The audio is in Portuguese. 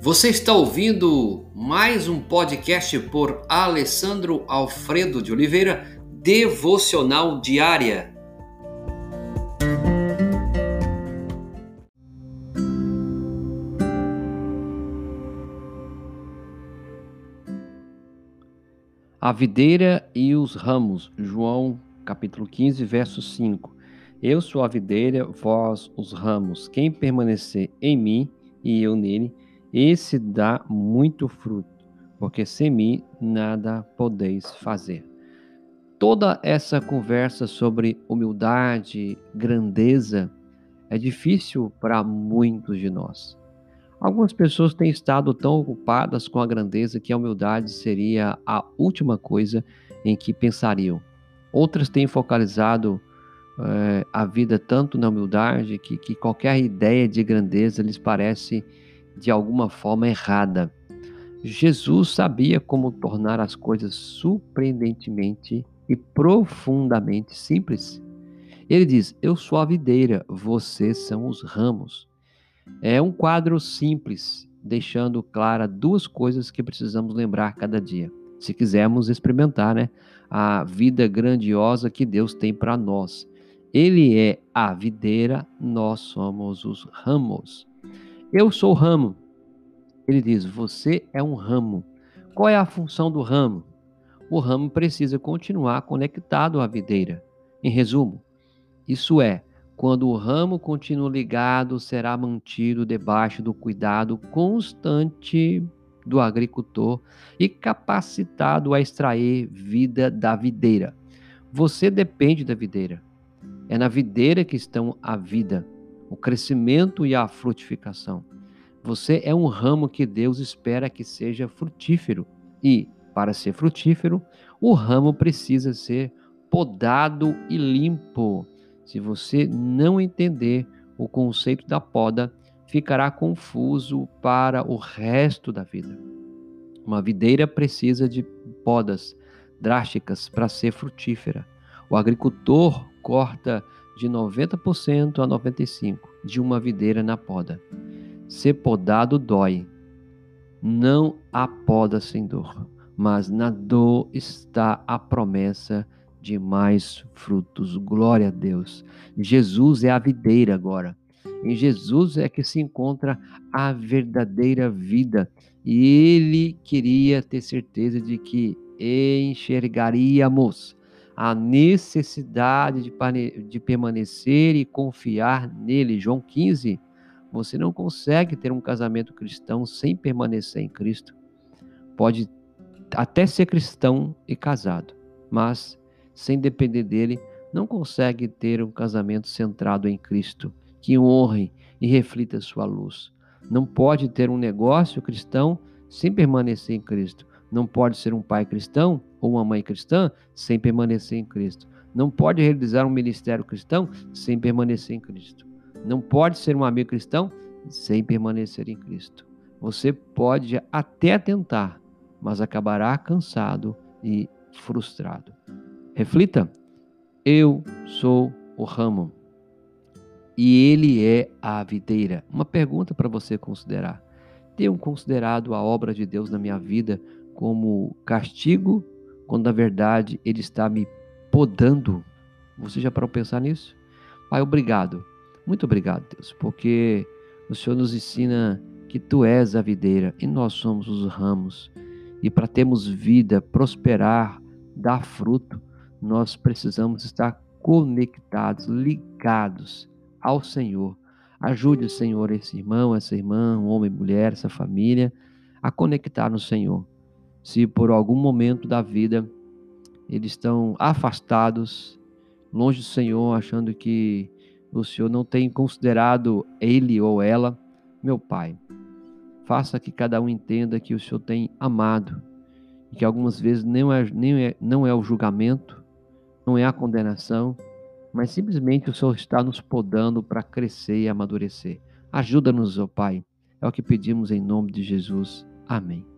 Você está ouvindo mais um podcast por Alessandro Alfredo de Oliveira, Devocional Diária. A videira e os ramos, João capítulo 15, verso 5. Eu sou a videira, vós os ramos. Quem permanecer em mim e eu nele, esse dá muito fruto, porque sem mim nada podeis fazer. Toda essa conversa sobre humildade, grandeza, é difícil para muitos de nós. Algumas pessoas têm estado tão ocupadas com a grandeza que a humildade seria a última coisa em que pensariam. Outras têm focalizado é, a vida tanto na humildade que, que qualquer ideia de grandeza lhes parece de alguma forma errada. Jesus sabia como tornar as coisas surpreendentemente e profundamente simples. Ele diz: Eu sou a videira, vocês são os ramos. É um quadro simples, deixando clara duas coisas que precisamos lembrar cada dia, se quisermos experimentar né, a vida grandiosa que Deus tem para nós. Ele é a videira, nós somos os ramos. Eu sou o ramo. Ele diz: Você é um ramo. Qual é a função do ramo? O ramo precisa continuar conectado à videira. Em resumo, isso é, quando o ramo continua ligado, será mantido debaixo do cuidado constante do agricultor e capacitado a extrair vida da videira. Você depende da videira. É na videira que estão a vida o crescimento e a frutificação. Você é um ramo que Deus espera que seja frutífero e, para ser frutífero, o ramo precisa ser podado e limpo. Se você não entender o conceito da poda, ficará confuso para o resto da vida. Uma videira precisa de podas drásticas para ser frutífera. O agricultor corta de 90% a 95% de uma videira na poda. Ser podado dói. Não há poda sem dor, mas na dor está a promessa de mais frutos. Glória a Deus. Jesus é a videira agora. Em Jesus é que se encontra a verdadeira vida. E ele queria ter certeza de que enxergaríamos a necessidade de, de permanecer e confiar nele. João 15. Você não consegue ter um casamento cristão sem permanecer em Cristo. Pode até ser cristão e casado, mas sem depender dele, não consegue ter um casamento centrado em Cristo, que honre e reflita sua luz. Não pode ter um negócio cristão sem permanecer em Cristo. Não pode ser um pai cristão ou uma mãe cristã sem permanecer em Cristo. Não pode realizar um ministério cristão sem permanecer em Cristo. Não pode ser um amigo cristão sem permanecer em Cristo. Você pode até tentar, mas acabará cansado e frustrado. Reflita: eu sou o ramo e ele é a videira. Uma pergunta para você considerar: tenho considerado a obra de Deus na minha vida como castigo quando na verdade Ele está me podando. Você já parou pensar nisso? Pai, obrigado. Muito obrigado, Deus, porque o Senhor nos ensina que Tu és a videira e nós somos os ramos. E para termos vida, prosperar, dar fruto, nós precisamos estar conectados, ligados ao Senhor. Ajude, Senhor, esse irmão, essa irmã, homem, mulher, essa família, a conectar no Senhor se por algum momento da vida eles estão afastados, longe do Senhor, achando que o Senhor não tem considerado ele ou ela, meu Pai, faça que cada um entenda que o Senhor tem amado e que algumas vezes não é, nem é, não é o julgamento, não é a condenação, mas simplesmente o Senhor está nos podando para crescer e amadurecer. Ajuda-nos, ó Pai. É o que pedimos em nome de Jesus. Amém.